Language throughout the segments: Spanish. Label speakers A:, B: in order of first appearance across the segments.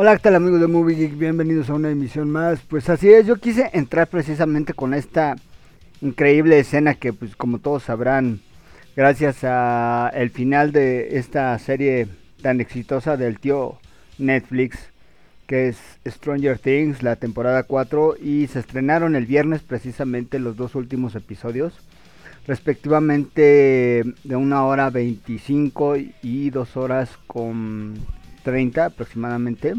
A: Hola, ¿qué tal amigos de Movie Geek? Bienvenidos a una emisión más. Pues así es, yo quise entrar precisamente con esta increíble escena que pues como todos sabrán, gracias a el final de esta serie tan exitosa del tío Netflix, que es Stranger Things, la temporada 4, y se estrenaron el viernes precisamente los dos últimos episodios, respectivamente de una hora 25 y dos horas con 30 aproximadamente.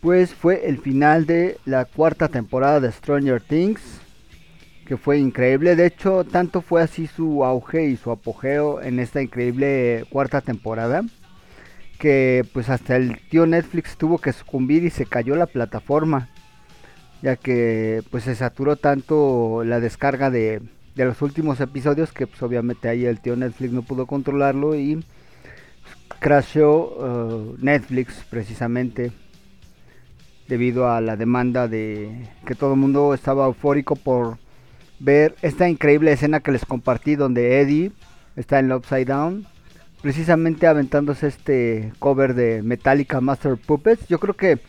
A: Pues fue el final de la cuarta temporada de Stranger Things. que fue increíble. De hecho, tanto fue así su auge y su apogeo en esta increíble cuarta temporada que pues hasta el tío Netflix tuvo que sucumbir y se cayó la plataforma ya que pues se saturó tanto la descarga de, de los últimos episodios que pues obviamente ahí el tío Netflix no pudo controlarlo y crashó uh, Netflix precisamente debido a la demanda de que todo el mundo estaba eufórico por ver esta increíble escena que les compartí donde Eddie está en el Upside Down precisamente aventándose este cover de Metallica Master Puppets. Yo creo que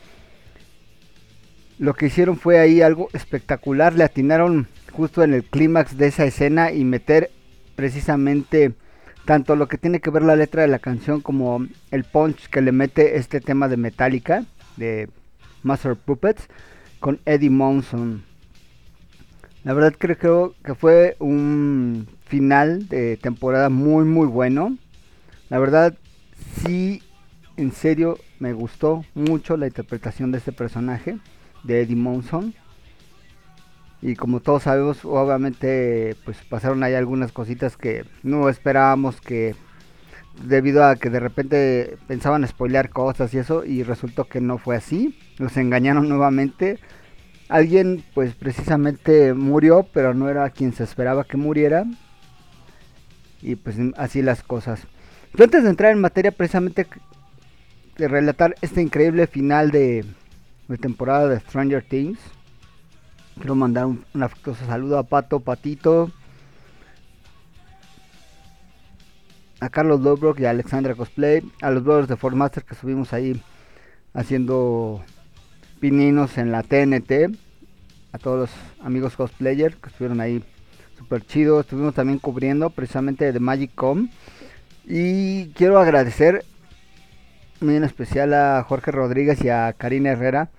A: lo que hicieron fue ahí algo espectacular le atinaron justo en el clímax de esa escena y meter precisamente tanto lo que tiene que ver la letra de la canción como el punch que le mete este tema de Metallica de Master Puppets con Eddie Monson. La verdad creo que fue un final de temporada muy muy bueno. La verdad sí, en serio me gustó mucho la interpretación de este personaje de Eddie Monson y como todos sabemos obviamente pues pasaron ahí algunas cositas que no esperábamos que debido a que de repente pensaban spoilear cosas y eso y resultó que no fue así. Nos engañaron nuevamente. Alguien pues precisamente murió pero no era quien se esperaba que muriera. Y pues así las cosas. Pero antes de entrar en materia precisamente de relatar este increíble final de, de temporada de Stranger Things Quiero mandar un, afectuoso saludo a Pato, Patito, a Carlos Lobrock y a Alexandra Cosplay, a los brothers de Formaster que subimos ahí haciendo pininos en la TNT, a todos los amigos cosplayers que estuvieron ahí super chido, estuvimos también cubriendo precisamente de Magic Com. Y quiero agradecer muy en especial a Jorge Rodríguez y a Karina Herrera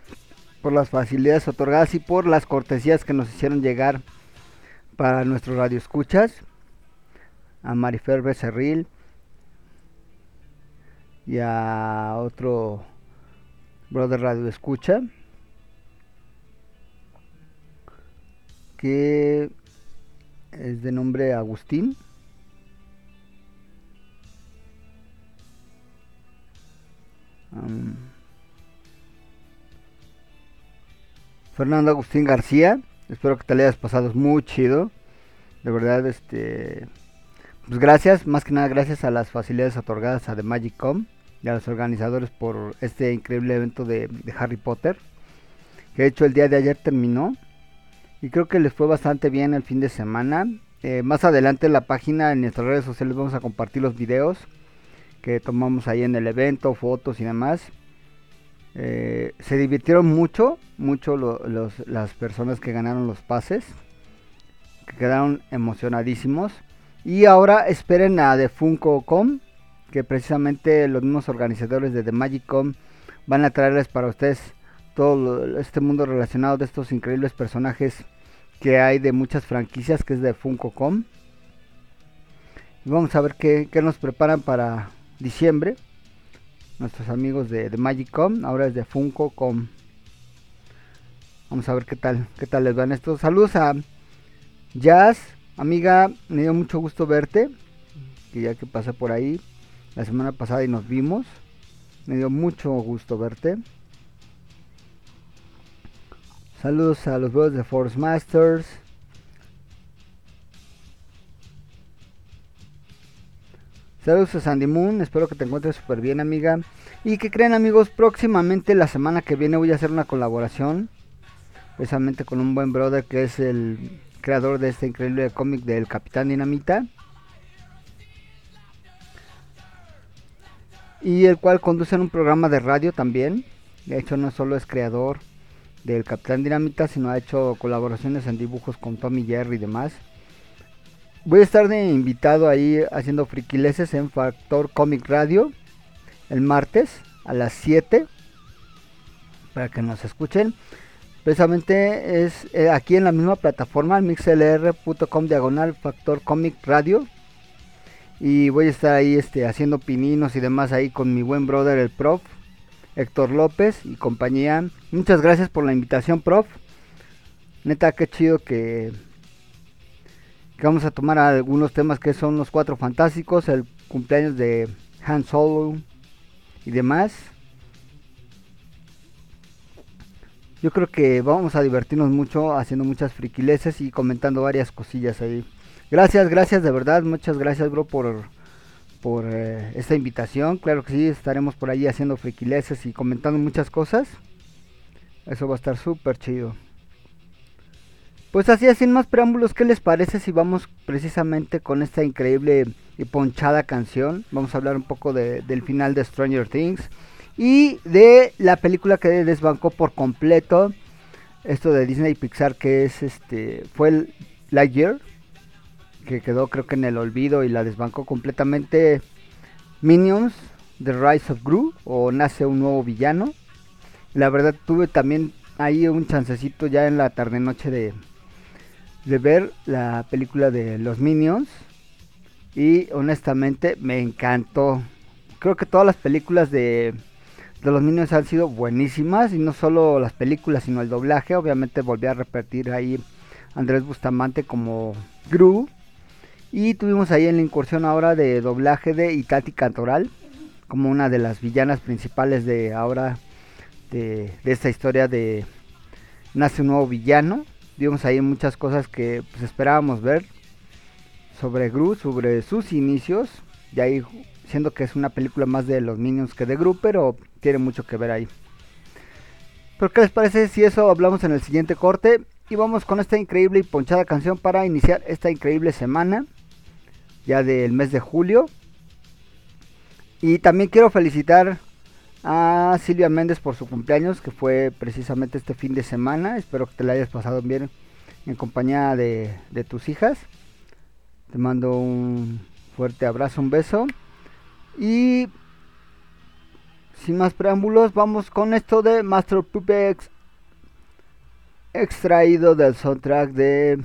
A: por las facilidades otorgadas y por las cortesías que nos hicieron llegar para nuestros radioescuchas. A Marifer Becerril y a otro brother radio escucha que es de nombre Agustín. Fernando Agustín García. Espero que te le hayas pasado muy chido. De verdad, este. Pues gracias, más que nada gracias a las facilidades otorgadas a The Magic Com y a los organizadores por este increíble evento de, de Harry Potter. Que de hecho el día de ayer terminó. Y creo que les fue bastante bien el fin de semana. Eh, más adelante en la página, en nuestras redes sociales, vamos a compartir los videos que tomamos ahí en el evento, fotos y demás. Eh, se divirtieron mucho, mucho lo- los- las personas que ganaron los pases, que quedaron emocionadísimos. Y ahora esperen a The que precisamente los mismos organizadores de The Magic Com van a traerles para ustedes todo este mundo relacionado de estos increíbles personajes que hay de muchas franquicias, que es de Funko Com. Y vamos a ver qué, qué nos preparan para diciembre nuestros amigos de, Magicom, ahora es de Funko.com. Vamos a ver qué tal, qué tal les van estos. Saludos a Jazz, amiga, me dio mucho gusto verte, que ya que pasé por ahí la semana pasada y nos vimos, me dio mucho gusto verte. Saludos a los brothers de Force Masters. Saludos a Sandy Moon, espero que te encuentres súper bien amiga. Y que creen amigos, próximamente la semana que viene voy a hacer una colaboración. Precisamente con un buen brother que es el creador de este increíble cómic del Capitán Dinamita. Y el cual conduce en un programa de radio también. De hecho no solo es creador del Capitán Dinamita, sino ha hecho colaboraciones en dibujos con Tommy Jerry y demás. Voy a estar de invitado ahí haciendo friquileses en Factor Comic Radio el martes a las 7 para que nos escuchen. Precisamente es eh, aquí en la misma plataforma, mixlr.com diagonal Factor Comic Radio. Y voy a estar ahí este, haciendo pininos y demás ahí con mi buen brother el prof Héctor López y compañía. Muchas gracias por la invitación, prof. Neta, qué chido que que vamos a tomar algunos temas que son los cuatro fantásticos, el cumpleaños de Han Solo y demás. Yo creo que vamos a divertirnos mucho haciendo muchas friquileces y comentando varias cosillas ahí. Gracias, gracias de verdad, muchas gracias bro por, por eh, esta invitación. Claro que sí, estaremos por ahí haciendo friquileces y comentando muchas cosas. Eso va a estar súper chido. Pues así, sin más preámbulos, ¿qué les parece si vamos precisamente con esta increíble y ponchada canción? Vamos a hablar un poco del final de Stranger Things y de la película que desbancó por completo esto de Disney Pixar que es este fue el Lightyear que quedó creo que en el olvido y la desbancó completamente Minions The Rise of Gru o Nace un nuevo villano. La verdad tuve también ahí un chancecito ya en la tarde noche de de ver la película de los Minions y honestamente me encantó. Creo que todas las películas de, los Minions han sido buenísimas y no solo las películas sino el doblaje. Obviamente volví a repetir ahí Andrés Bustamante como Gru y tuvimos ahí en la incursión ahora de doblaje de Itati Cantoral como una de las villanas principales de ahora de, de esta historia de Nace un nuevo villano vimos ahí muchas cosas que pues, esperábamos ver sobre Gru, sobre sus inicios, y ahí siendo que es una película más de los Minions que de Gru, pero tiene mucho que ver ahí. Pero ¿qué les parece si eso hablamos en el siguiente corte? Y vamos con esta increíble y ponchada canción para iniciar esta increíble semana, ya del mes de julio. Y también quiero felicitar a Silvia Méndez por su cumpleaños, que fue precisamente este fin de semana. Espero que te la hayas pasado bien en compañía de, tus hijas. Te mando un fuerte abrazo, un beso. Y sin más preámbulos, vamos con esto de Master Puppets extraído del soundtrack de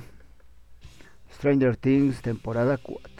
A: Stranger Things temporada 4.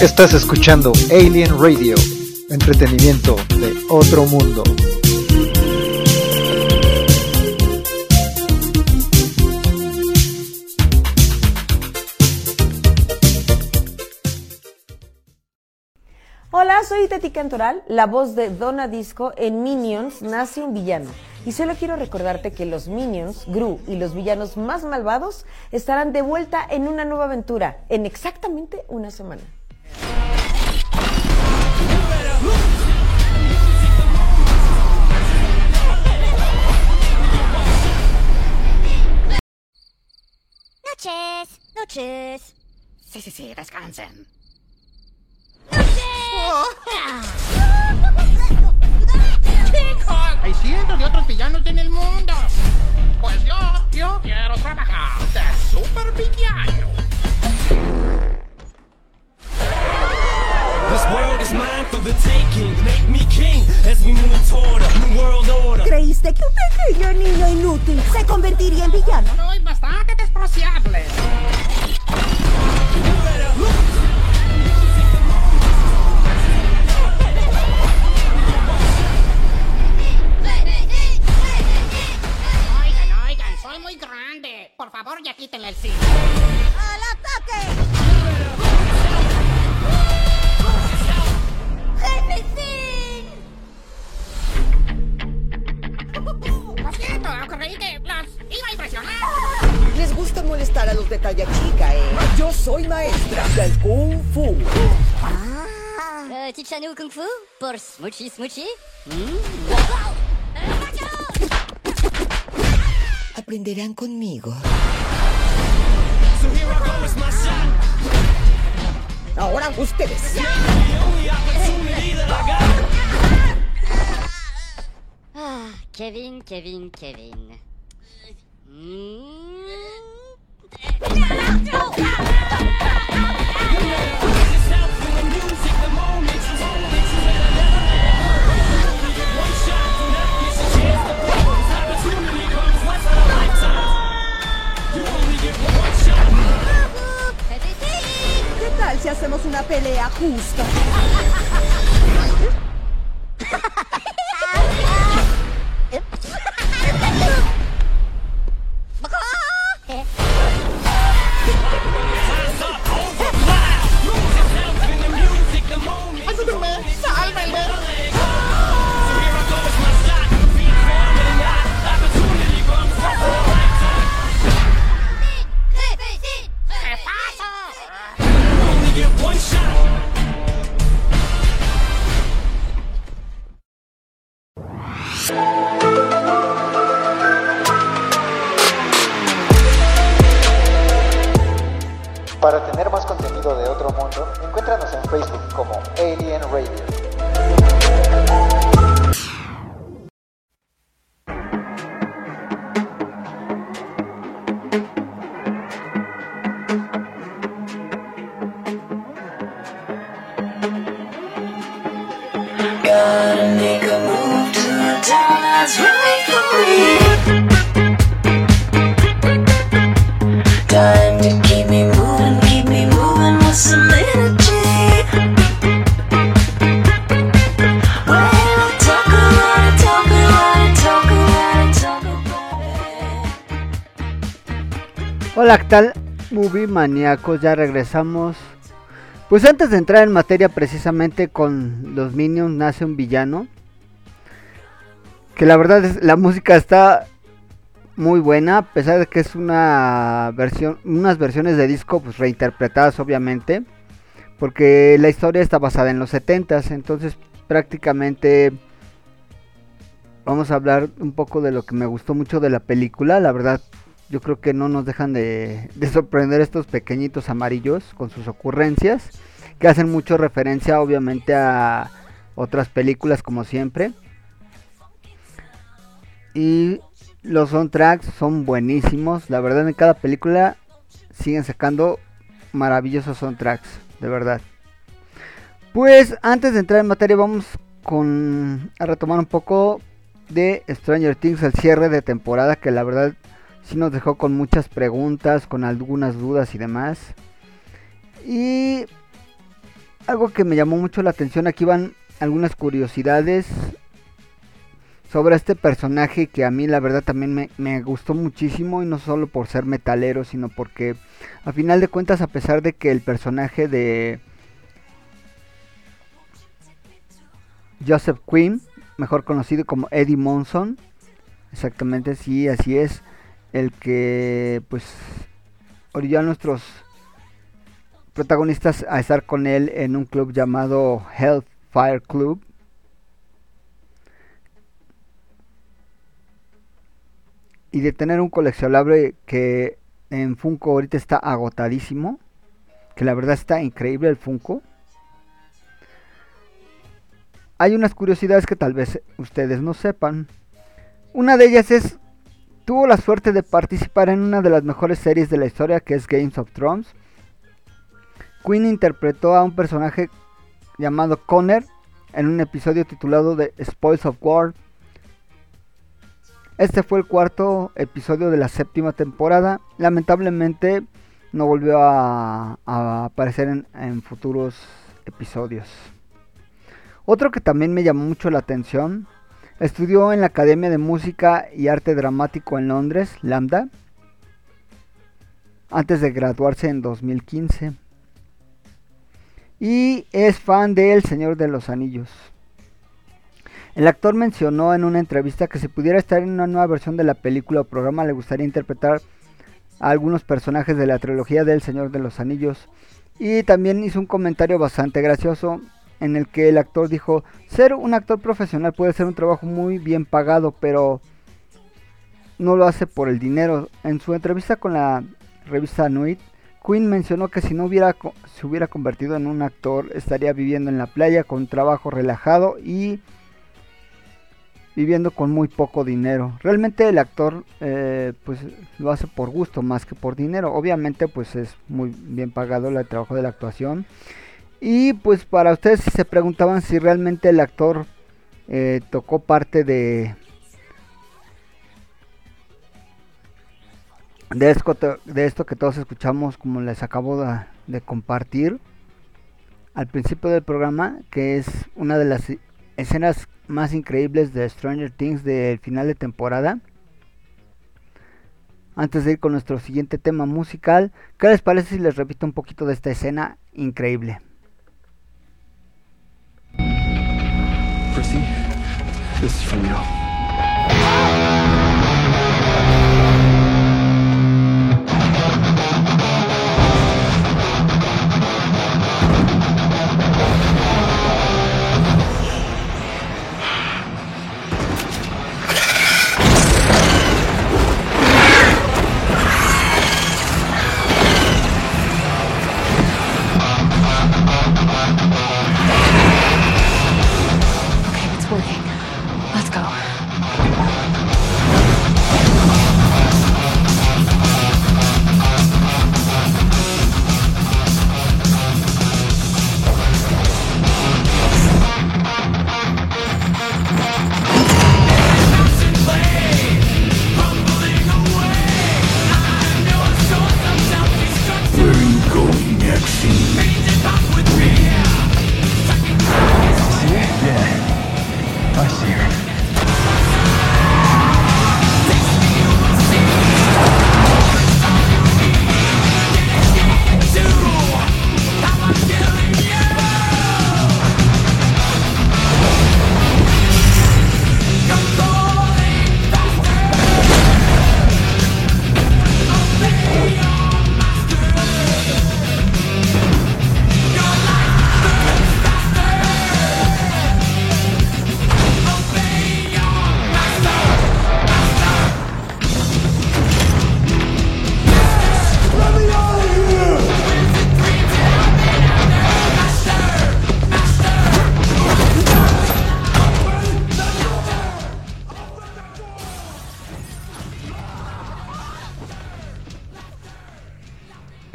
B: Estás escuchando Alien Radio, entretenimiento de otro mundo.
C: Hola, soy Tati Cantoral, la voz de Donna Disco en Minions Nace un Villano. Y solo quiero recordarte que los Minions, Gru y los villanos más malvados estarán de vuelta en una nueva aventura en exactamente una semana.
D: Noches, noches.
E: Sí, sí, sí, descansen. Hay cientos de otros villanos en el mundo. Pues yo, yo quiero trabajar de super villano.
F: ¿Creíste que un pequeño niño inútil se convertiría en villano?
E: Soy bastante despreciable. Oigan, oigan, soy muy grande. Por favor, ya quítenle el cine.
D: Tichano Kung Fu Por Smoochie Smoochie
F: Aprenderán conmigo. Ahora ustedes.
D: Ah, Kevin, Kevin, Kevin. Hmm.
F: Si hacemos una pelea justa?
E: ¡Sálvenme!
B: Para tener más contenido de otro mundo, encuéntranos en Facebook como Alien Radio.
A: Maníacos, ya regresamos. Pues antes de entrar en materia precisamente con los Minions nace un villano. Que la verdad es la música está muy buena, a pesar de que es una versión, unas versiones de disco pues reinterpretadas obviamente, porque la historia está basada en los 70s, entonces prácticamente vamos a hablar un poco de lo que me gustó mucho de la película, la verdad yo creo que no nos dejan de, de sorprender estos pequeñitos amarillos con sus ocurrencias, que hacen mucho referencia obviamente a otras películas como siempre. Y los soundtracks son buenísimos, la verdad en cada película siguen sacando maravillosos soundtracks, de verdad. Pues antes de entrar en materia vamos con a retomar un poco de Stranger Things, el cierre de temporada que la verdad sí nos dejó con muchas preguntas, con algunas dudas y demás. Y algo que me llamó mucho la atención, aquí van algunas curiosidades sobre este personaje que a mí la verdad también me, me, gustó muchísimo y no solo por ser metalero, sino porque a final de cuentas a pesar de que el personaje de Joseph Quinn, mejor conocido como Eddie Monson, exactamente sí, así es, el que pues orilló a nuestros protagonistas a estar con él en un club llamado Hellfire Club y de tener un coleccionable que en Funko ahorita está agotadísimo. Que la verdad está increíble el Funko. Hay unas curiosidades que tal vez ustedes no sepan. Una de ellas es, tuvo la suerte de participar en una de las mejores series de la historia que es Games of Thrones. Queen interpretó a un personaje llamado Connor en un episodio titulado The Spoils of War este fue el cuarto episodio de la séptima temporada. Lamentablemente no volvió a, a aparecer en, en, futuros episodios. Otro que también me llamó mucho la atención. Estudió en la Academia de Música y Arte Dramático en Londres, Lambda, antes de graduarse en 2015. Y es fan de El Señor de los Anillos. El actor mencionó en una entrevista que si pudiera estar en una nueva versión de la película o programa le gustaría interpretar a algunos personajes de la trilogía del Señor de los Anillos. Y también hizo un comentario bastante gracioso en el que el actor dijo, ser un actor profesional puede ser un trabajo muy bien pagado, pero no lo hace por el dinero. En su entrevista con la revista Nuit, Quinn mencionó que si no hubiera se hubiera convertido en un actor, estaría viviendo en la playa con trabajo relajado y viviendo con muy poco dinero. Realmente el actor eh, pues lo hace por gusto más que por dinero. Obviamente pues es muy bien pagado el trabajo de la actuación. Y pues para ustedes si se preguntaban si realmente el actor eh, tocó parte de de esto, que todos escuchamos como les acabo de compartir al principio del programa que es una de las escenas más increíbles de Stranger Things del final de temporada. Antes de ir con nuestro siguiente tema musical, ¿qué les parece si les repito un poquito de esta escena increíble?
G: This is from you.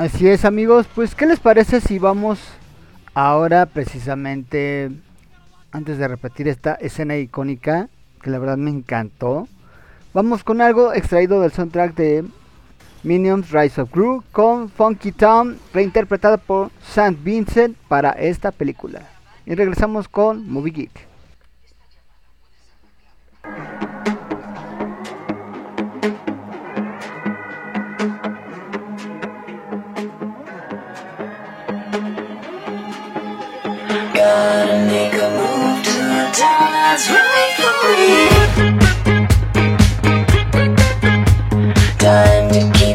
A: Así es amigos, pues ¿qué les parece si vamos ahora precisamente, antes de repetir esta escena icónica, que la verdad me encantó, vamos con algo extraído del soundtrack de Minions Rise of Gru con Funky Town, reinterpretado por St. Vincent para esta película. Y regresamos con Movie Geek.
H: gotta make a move to town that's right for me. Time to keep.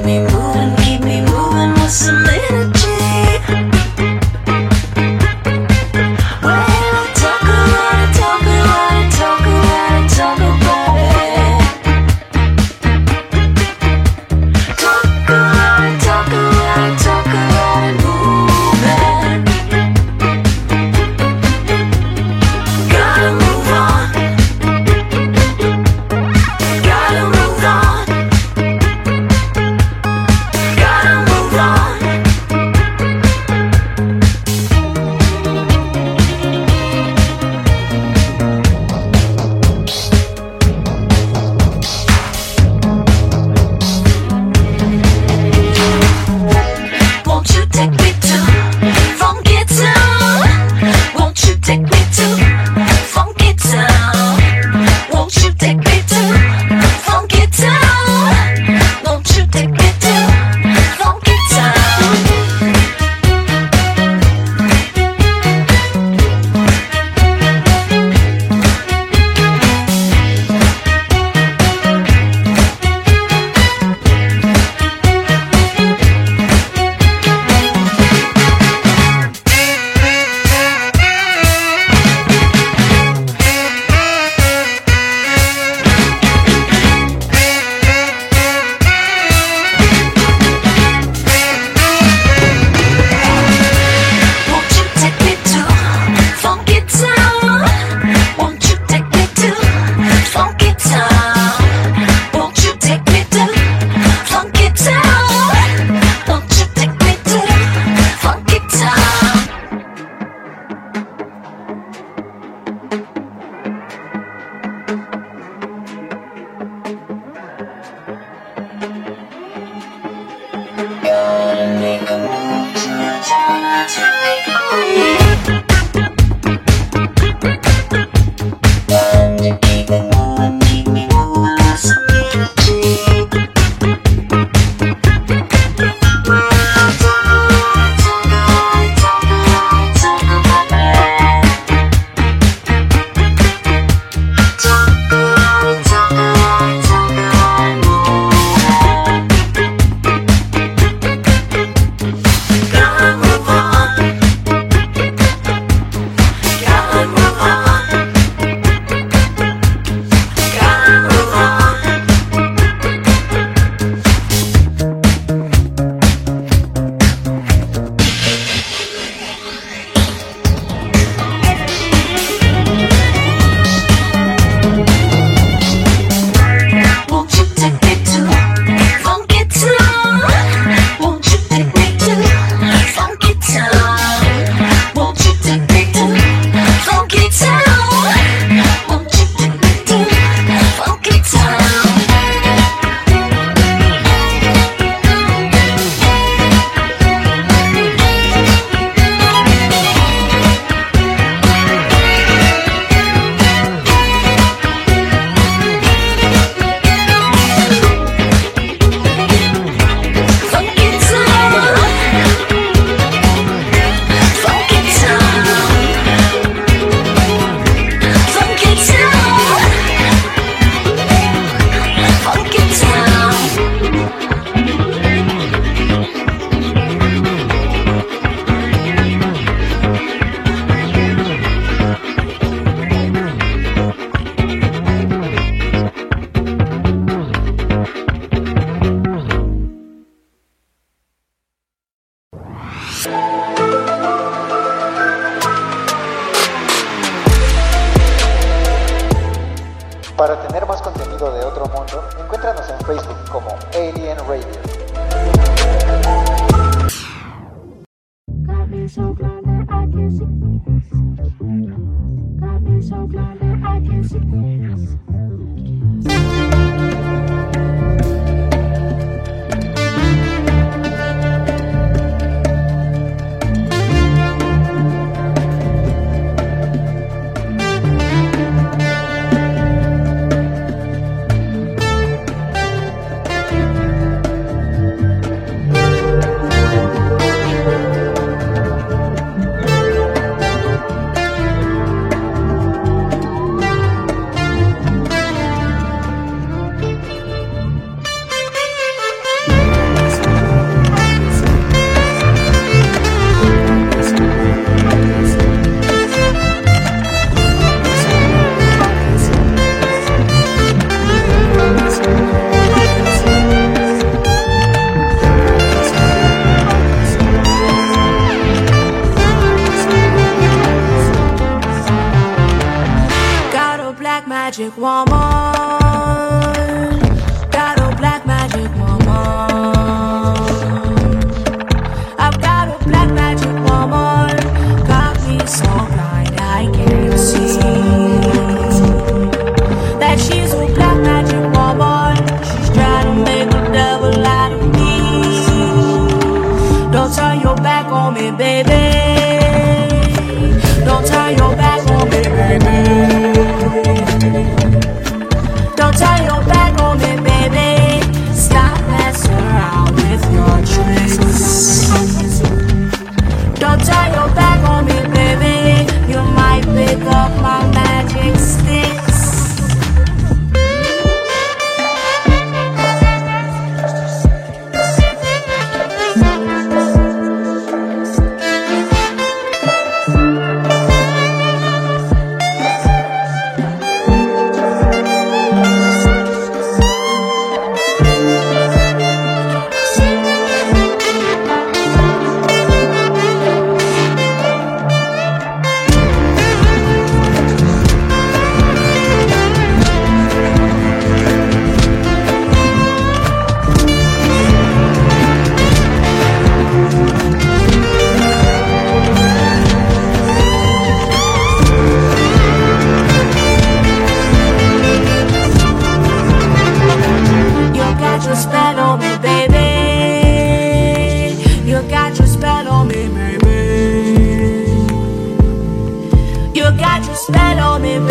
H: that all me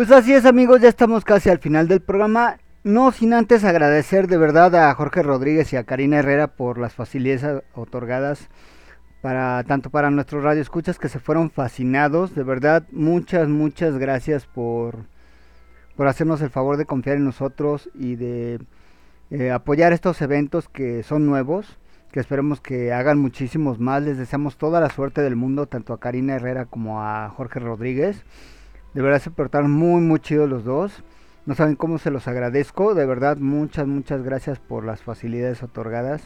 A: Pues así es amigos, ya estamos casi al final del programa. No sin antes agradecer de verdad a Jorge Rodríguez y a Karina Herrera por las facilidades otorgadas para tanto para nuestros radioescuchas que se fueron fascinados. De verdad, muchas, muchas gracias por, por hacernos el favor de confiar en nosotros y de eh, apoyar estos eventos que son nuevos, que esperemos que hagan muchísimos más. Les deseamos toda la suerte del mundo, tanto a Karina Herrera como a Jorge Rodríguez. De verdad se portaron muy, muy chidos los dos. No saben cómo se los agradezco. De verdad, muchas, muchas gracias por las facilidades otorgadas.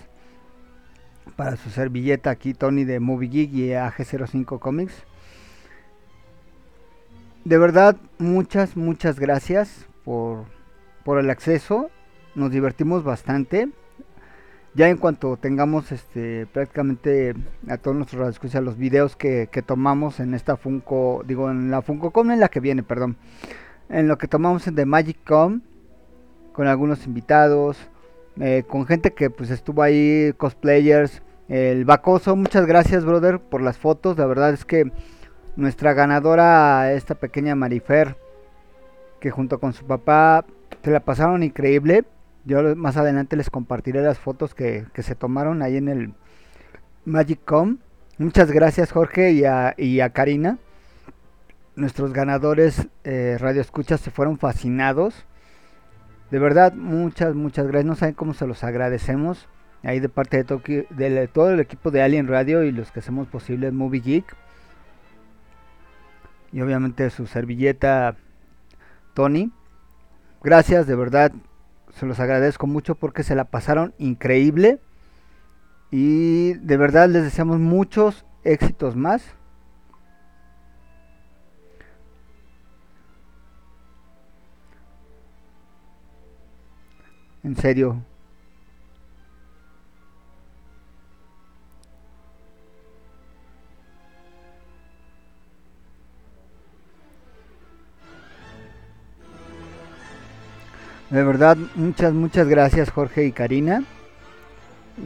A: Para su servilleta aquí, Tony de Movie Geek y AG05 Comics. De verdad, muchas, muchas gracias por, por el acceso. Nos divertimos bastante. Ya en cuanto tengamos este prácticamente a todos nuestros radioescuchas los videos que, que tomamos en esta Funko, digo en la Funko Com en la que viene, perdón. En lo que tomamos en The Magic Com con algunos invitados, eh, con gente que pues estuvo ahí, cosplayers, el Bacoso, muchas gracias brother por las fotos, la verdad es que nuestra ganadora, esta pequeña Marifer, que junto con su papá se la pasaron increíble, Yo más adelante les compartiré las fotos que, que se tomaron ahí en el Magic Com. Muchas gracias Jorge y a, y a Karina. Nuestros ganadores eh, Radio Escuchas se fueron fascinados. De verdad, muchas, muchas gracias. No saben cómo se los agradecemos. Ahí de parte de, de todo el equipo de Alien Radio y los que hacemos posible Movie Geek. Y obviamente su servilleta Tony. Gracias, de verdad. Se los agradezco mucho porque se la pasaron increíble. Y de verdad les deseamos muchos éxitos más. En serio. De verdad, muchas, muchas gracias Jorge y Karina.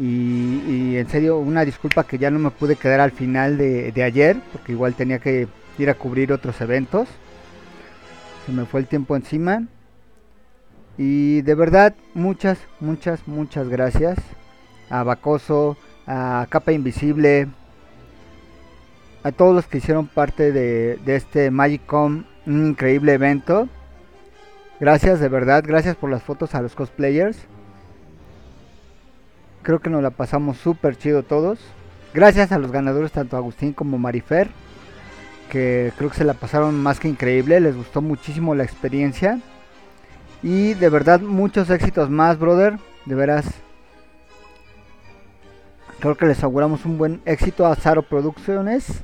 A: Y, en serio, una disculpa que ya no me pude quedar al final de, de ayer, porque igual tenía que ir a cubrir otros eventos. Se me fue el tiempo encima. Y de verdad, muchas, muchas, muchas gracias a Bacoso, a Capa Invisible, a todos los que hicieron parte de, de este Magicom, un increíble evento. Gracias, de verdad, gracias por las fotos a los cosplayers. Creo que nos la pasamos súper chido todos. Gracias a los ganadores, tanto Agustín como Marifer, que creo que se la pasaron más que increíble, les gustó muchísimo la experiencia. Y de verdad, muchos éxitos más, brother. De veras. Creo que les auguramos un buen éxito a Zaro Producciones.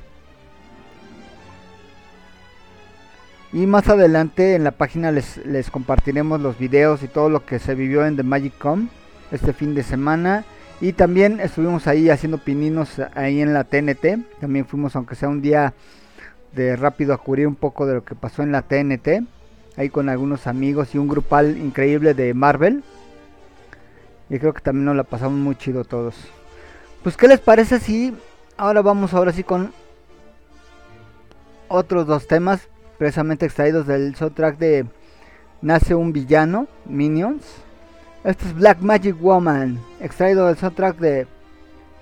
A: Y más adelante en la página les, les compartiremos los videos y todo lo que se vivió en The Magic Com este fin de semana. Y también estuvimos ahí haciendo pininos ahí en la TNT. También fuimos, aunque sea un día de rápido, a cubrir un poco de lo que pasó en la TNT. Ahí con algunos amigos y un grupal increíble de Marvel. Y creo que también nos la pasamos muy chido todos. Pues, ¿qué les parece si ahora vamos ahora sí con otros dos temas precisamente extraídos del soundtrack de Nace un villano, Minions. Este es Black Magic Woman, extraído del soundtrack de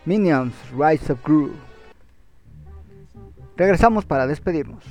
A: Minions, Rise of Gru. Regresamos para despedirnos.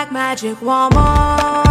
I: Black magic woman.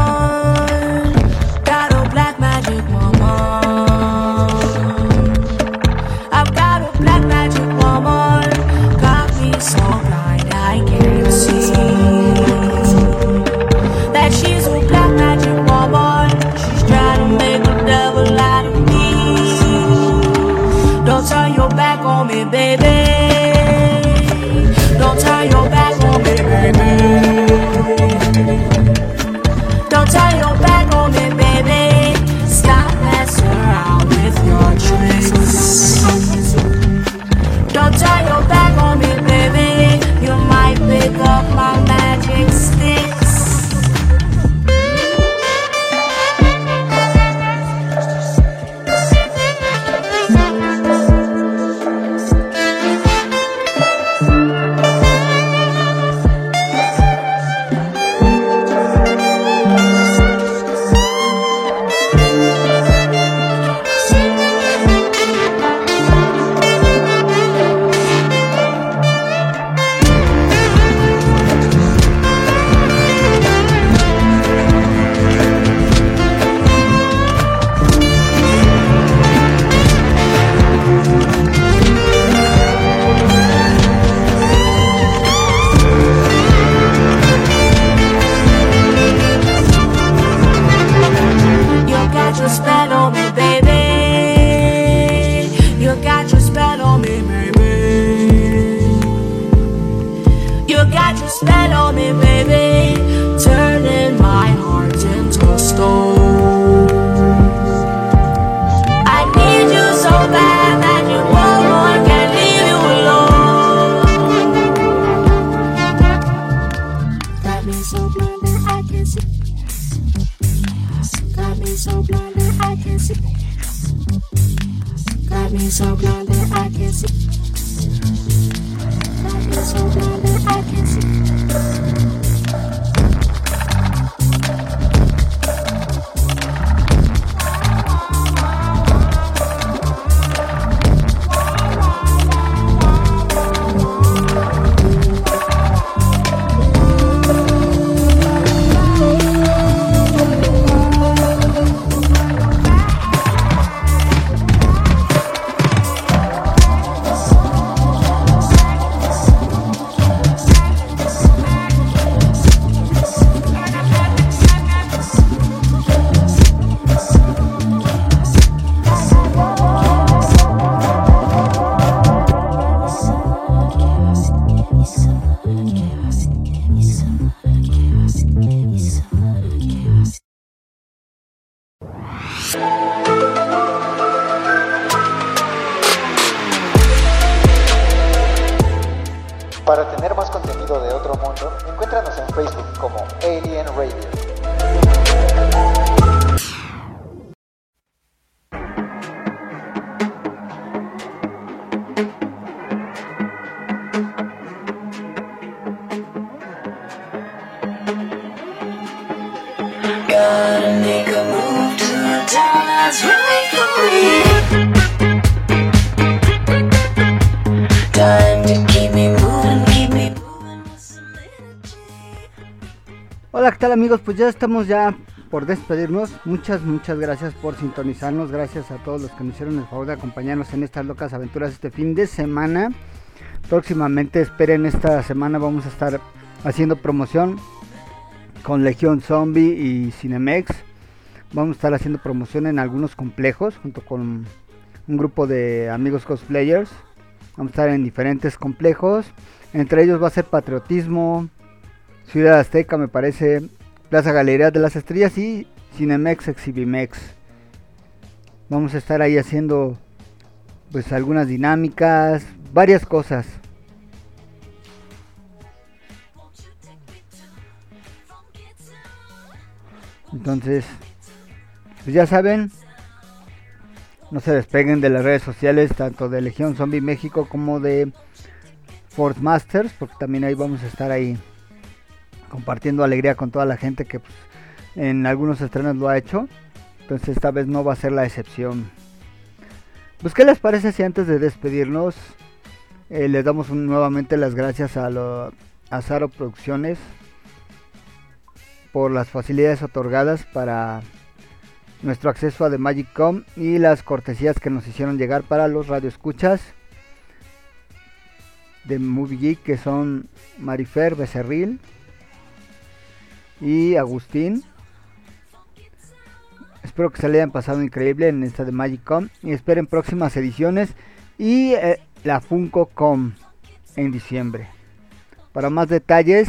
I: I can't see.
H: Got me so blind that I can't see. Got me so blind that I can't see. Got me so blind that I can't see.
A: Pues ya estamos ya por despedirnos. Muchas, muchas gracias por sintonizarnos. Gracias a todos los que nos hicieron el favor de acompañarnos en estas locas aventuras este fin de semana. Próximamente, esperen, esta semana vamos a estar haciendo promoción con Legión Zombie y Cinemex. Vamos a estar haciendo promoción en algunos complejos junto con un grupo de amigos cosplayers. Vamos a estar en diferentes complejos. Entre ellos va a ser Patriotismo, Ciudad Azteca, me parece, Plaza Galería de las Estrellas y Cinemex Exhibimex. Vamos a estar ahí haciendo pues algunas dinámicas, varias cosas. Entonces, pues ya saben, no se despeguen de las redes sociales, tanto de Legión Zombie México como de Force Masters, porque también ahí vamos a estar ahí compartiendo alegría con toda la gente que pues, en algunos estrenos lo ha hecho. Entonces esta vez no va a ser la excepción. Pues qué les parece si antes de despedirnos eh, les damos nuevamente las gracias a, lo, Zaro Producciones por las facilidades otorgadas para nuestro acceso a The Magic Com y las cortesías que nos hicieron llegar para los radioescuchas de Movie Geek que son Marifer Becerril y Agustín. Espero que se le hayan pasado increíble en esta de Magic Com y esperen próximas ediciones y eh, la Funko Com en diciembre. Para más detalles,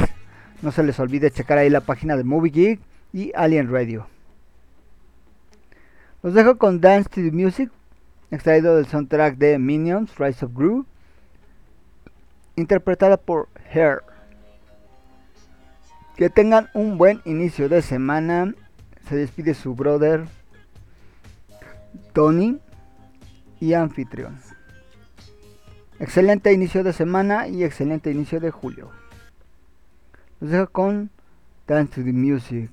A: no se les olvide checar ahí la página de Movie Geek y Alien Radio. Los dejo con Dance to the Music, extraído del soundtrack de Minions, Rise of Gru, interpretada por Hair. Que tengan un buen inicio de semana. Se despide su brother Tony y anfitrión. Excelente inicio de semana y excelente inicio de julio. Los dejo con Dance to the Music.